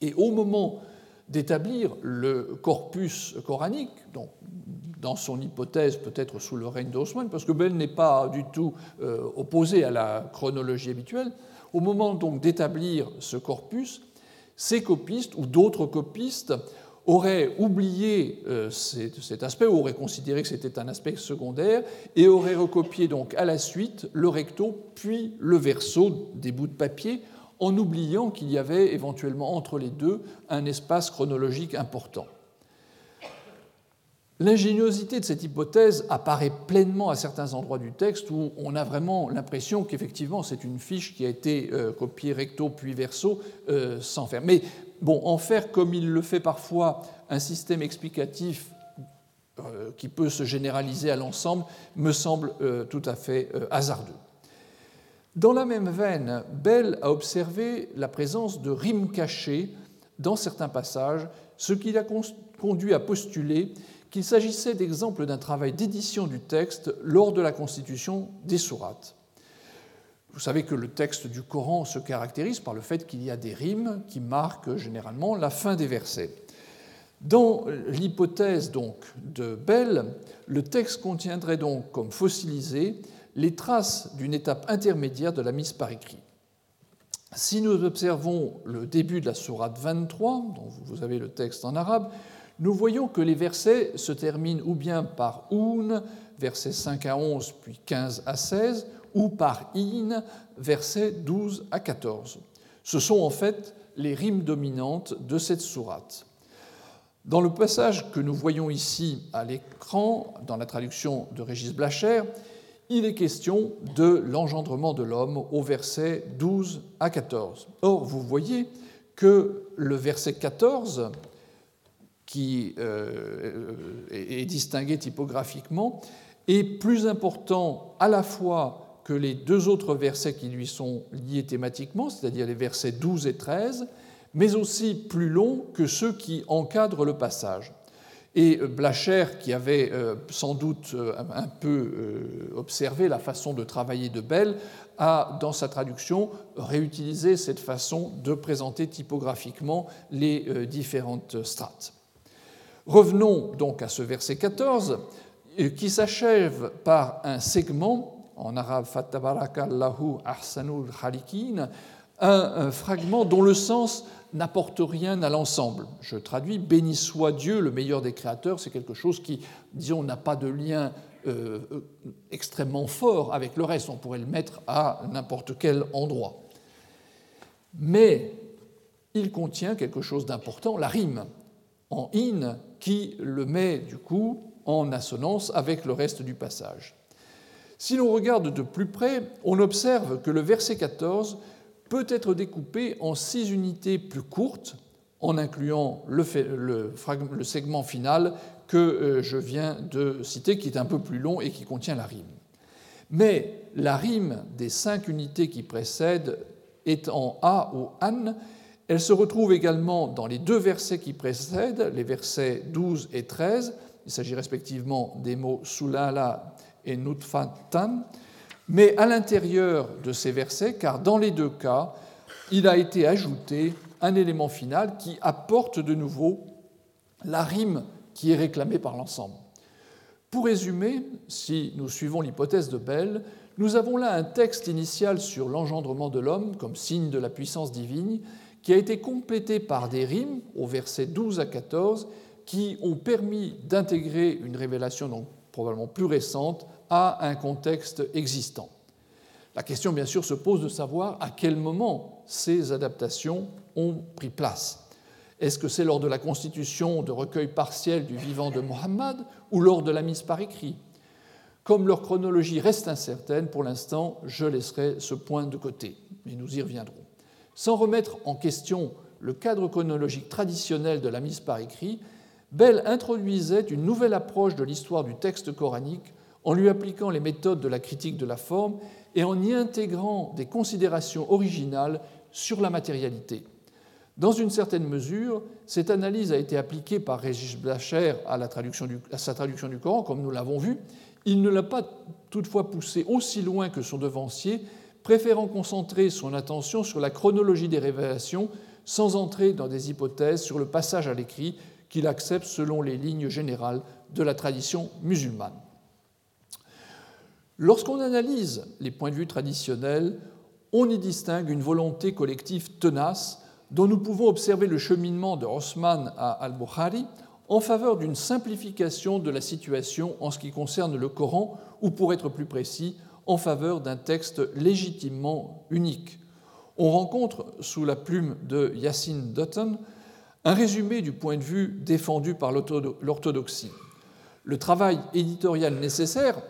B: Et au moment d'établir le corpus coranique, dans son hypothèse peut-être sous le règne d'Osman, parce que Ben n'est pas du tout euh, opposé à la chronologie habituelle, au moment donc d'établir ce corpus, ces copistes ou d'autres copistes aurait oublié euh, cet aspect, ou aurait considéré que c'était un aspect secondaire, et aurait recopié donc à la suite le recto, puis le verso des bouts de papier, en oubliant qu'il y avait éventuellement entre les deux un espace chronologique important. L'ingéniosité de cette hypothèse apparaît pleinement à certains endroits du texte où on a vraiment l'impression qu'effectivement c'est une fiche qui a été euh, copiée recto puis verso euh, sans faire. Bon, en faire comme il le fait parfois un système explicatif euh, qui peut se généraliser à l'ensemble me semble euh, tout à fait euh, hasardeux. Dans la même veine, Bell a observé la présence de rimes cachées dans certains passages, ce qui l'a conduit à postuler qu'il s'agissait d'exemples d'un travail d'édition du texte lors de la constitution des sourates. Vous savez que le texte du Coran se caractérise par le fait qu'il y a des rimes qui marquent généralement la fin des versets. Dans l'hypothèse donc de Bell, le texte contiendrait donc comme fossilisé les traces d'une étape intermédiaire de la mise par écrit. Si nous observons le début de la sourate 23, dont vous avez le texte en arabe, nous voyons que les versets se terminent ou bien par un, versets 5 à 11, puis 15 à 16, ou par in, versets 12 à 14. Ce sont en fait les rimes dominantes de cette sourate. Dans le passage que nous voyons ici à l'écran, dans la traduction de Régis Blacher, il est question de l'engendrement de l'homme au verset 12 à 14. Or, vous voyez que le verset 14, qui euh, est distingué typographiquement, est plus important à la fois que les deux autres versets qui lui sont liés thématiquement, c'est-à-dire les versets 12 et 13, mais aussi plus longs que ceux qui encadrent le passage. Et Blacher, qui avait euh, sans doute euh, un peu euh, observé la façon de travailler de Bell, a, dans sa traduction, réutilisé cette façon de présenter typographiquement les différentes strates. Revenons donc à ce verset 14, qui s'achève par un segment en arabe Fattabarakallahu ahsanul khalikin, un, fragment dont le sens n'apporte rien à l'ensemble. Je traduis Béni soit Dieu, le meilleur des créateurs, c'est quelque chose qui, disons, n'a pas de lien euh, extrêmement fort avec le reste. On pourrait le mettre à n'importe quel endroit. Mais il contient quelque chose d'important, la rime en in, qui le met du coup en assonance avec le reste du passage. Si l'on regarde de plus près, on observe que le verset 14 peut être découpé en six unités plus courtes, en incluant le, segment final que euh, je viens de citer, qui est un peu plus long et qui contient la rime. Mais la rime des cinq unités qui précèdent est en A ou An. Elle se retrouve également dans les deux versets qui précèdent, les versets 12 et 13. Il s'agit respectivement des mots Sulala et Nutfatan. Mais à l'intérieur de ces versets, car dans les deux cas, il a été ajouté un élément final qui apporte de nouveau la rime qui est réclamée par l'ensemble. Pour résumer, si nous suivons l'hypothèse de Bell, nous avons là un texte initial sur l'engendrement de l'homme comme signe de la puissance divine qui a été complété par des rimes au verset 12 à 14 qui ont permis d'intégrer une révélation probablement plus récente à un contexte existant. La question bien sûr se pose de savoir à quel moment ces adaptations ont pris place. Est-ce que c'est lors de la constitution de recueil partiel du vivant de Mohammed ou lors de la mise par écrit? Comme leur chronologie reste incertaine, pour l'instant, je laisserai ce point de côté, mais nous y reviendrons. Sans remettre en question le cadre chronologique traditionnel de la mise par écrit, Bell introduisait une nouvelle approche de l'histoire du texte coranique en lui appliquant les méthodes de la critique de la forme et en y intégrant des considérations originales sur la matérialité. Dans une certaine mesure, cette analyse a été appliquée par Régis Blacher à, sa traduction du Coran, comme nous l'avons vu. Il ne l'a pas toutefois poussé aussi loin que son devancier, préférant concentrer son attention sur la chronologie des révélations sans entrer dans des hypothèses sur le passage à l'écrit qu'il accepte selon les lignes générales de la tradition musulmane. Lorsqu'on analyse les points de vue traditionnels, on y distingue une volonté collective tenace dont nous pouvons observer le cheminement de Osman à al-Bukhari en faveur d'une simplification de la situation en ce qui concerne le Coran, ou pour être plus précis, en faveur d'un texte légitimement unique. On rencontre sous la plume de Yassine Dutton un résumé du point de vue défendu par l'orthodoxie. Le travail éditorial nécessaire,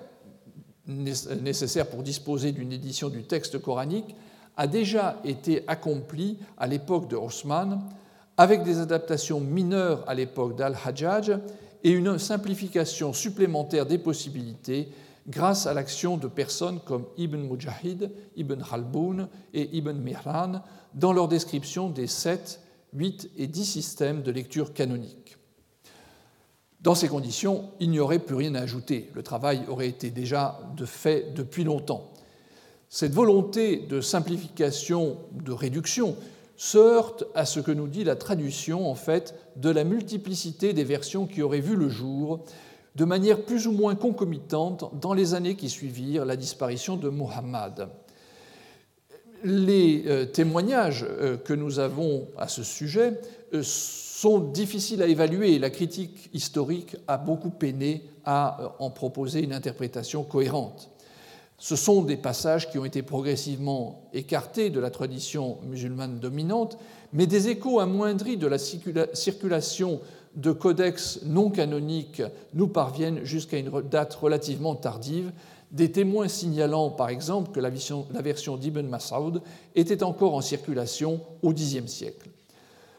B: pour disposer d'une édition du texte coranique a déjà été accompli à l'époque de Osman, avec des adaptations mineures à l'époque d'Al-Hajjaj et une simplification supplémentaire des possibilités grâce à l'action de personnes comme Ibn Mujahid, Ibn Khalboun et Ibn Mihran dans leur description des sept, huit et dix systèmes de lecture canonique. Dans ces conditions, il n'y aurait plus rien à ajouter. Le travail aurait été déjà de fait depuis longtemps. Cette volonté de simplification, de réduction, se heurte à ce que nous dit la traduction en fait de la multiplicité des versions qui auraient vu le jour de manière plus ou moins concomitante dans les années qui suivirent la disparition de Muhammad. Les euh, témoignages euh, que nous avons à ce sujet euh, sont difficiles à évaluer la critique historique a beaucoup peiné à en proposer une interprétation cohérente. Ce sont des passages qui ont été progressivement écartés de la tradition musulmane dominante, mais des échos amoindris de la circulation de codex non canoniques nous parviennent jusqu'à une date relativement tardive, des témoins signalant par exemple que la version d'Ibn Mas'ud était encore en circulation au Xe siècle.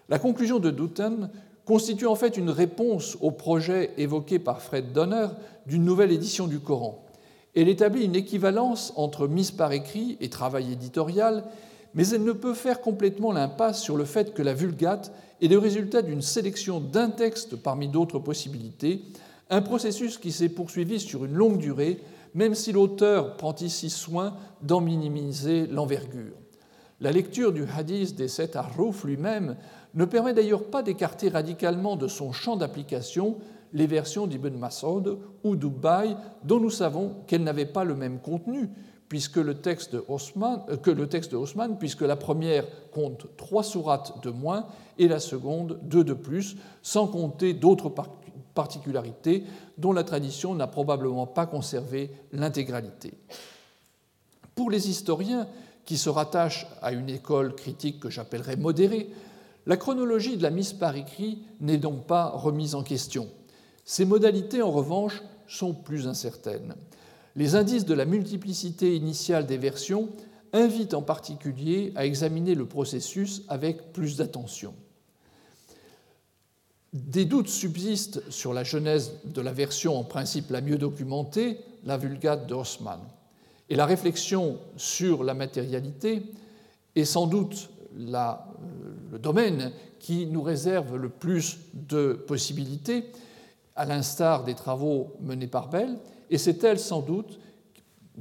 B: La conclusion de Dutton constitue en fait une réponse au projet évoqué par Fred Donner d'une nouvelle édition du Coran. Elle établit une équivalence entre mise par écrit et travail éditorial, mais elle ne peut faire complètement l'impasse sur le fait que la Vulgate est le résultat d'une sélection d'un texte parmi d'autres possibilités, un processus qui s'est poursuivi sur une longue durée, même si l'auteur prend ici soin d'en minimiser l'envergure. La lecture du hadith des sept Arrouf lui-même ne permet d'ailleurs pas d'écarter radicalement de son champ d'application les versions d'Ibn Mas'ud ou d'Ubay, dont nous savons qu'elles n'avaient pas le même contenu, puisque le texte euh, que le texte de Haussmann, puisque la première compte trois sourates de moins et la seconde deux de plus, sans compter d'autres particularités dont la tradition n'a probablement pas conservé l'intégralité. Pour les historiens qui se rattachent à une école critique que j'appellerais modérée, la chronologie de la mise par écrit n'est donc pas remise en question. Ses modalités, en revanche, sont plus incertaines. Les indices de la multiplicité initiale des versions invitent en particulier à examiner le processus avec plus d'attention. Des doutes subsistent sur la genèse de la version en principe la mieux documentée, la Vulgate de Haussmann. Et la réflexion sur la matérialité est sans doute le domaine qui nous réserve le plus de possibilités, à l'instar des travaux menés par Bell, et c'est elle sans doute,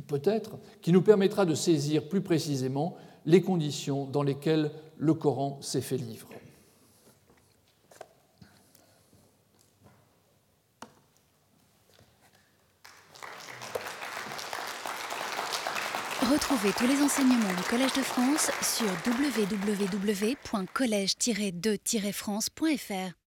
B: peut-être, qui nous permettra de saisir plus précisément les conditions dans lesquelles le Coran s'est fait livre.
A: Retrouvez tous les enseignements du Collège de France sur www.colège-2-france.fr.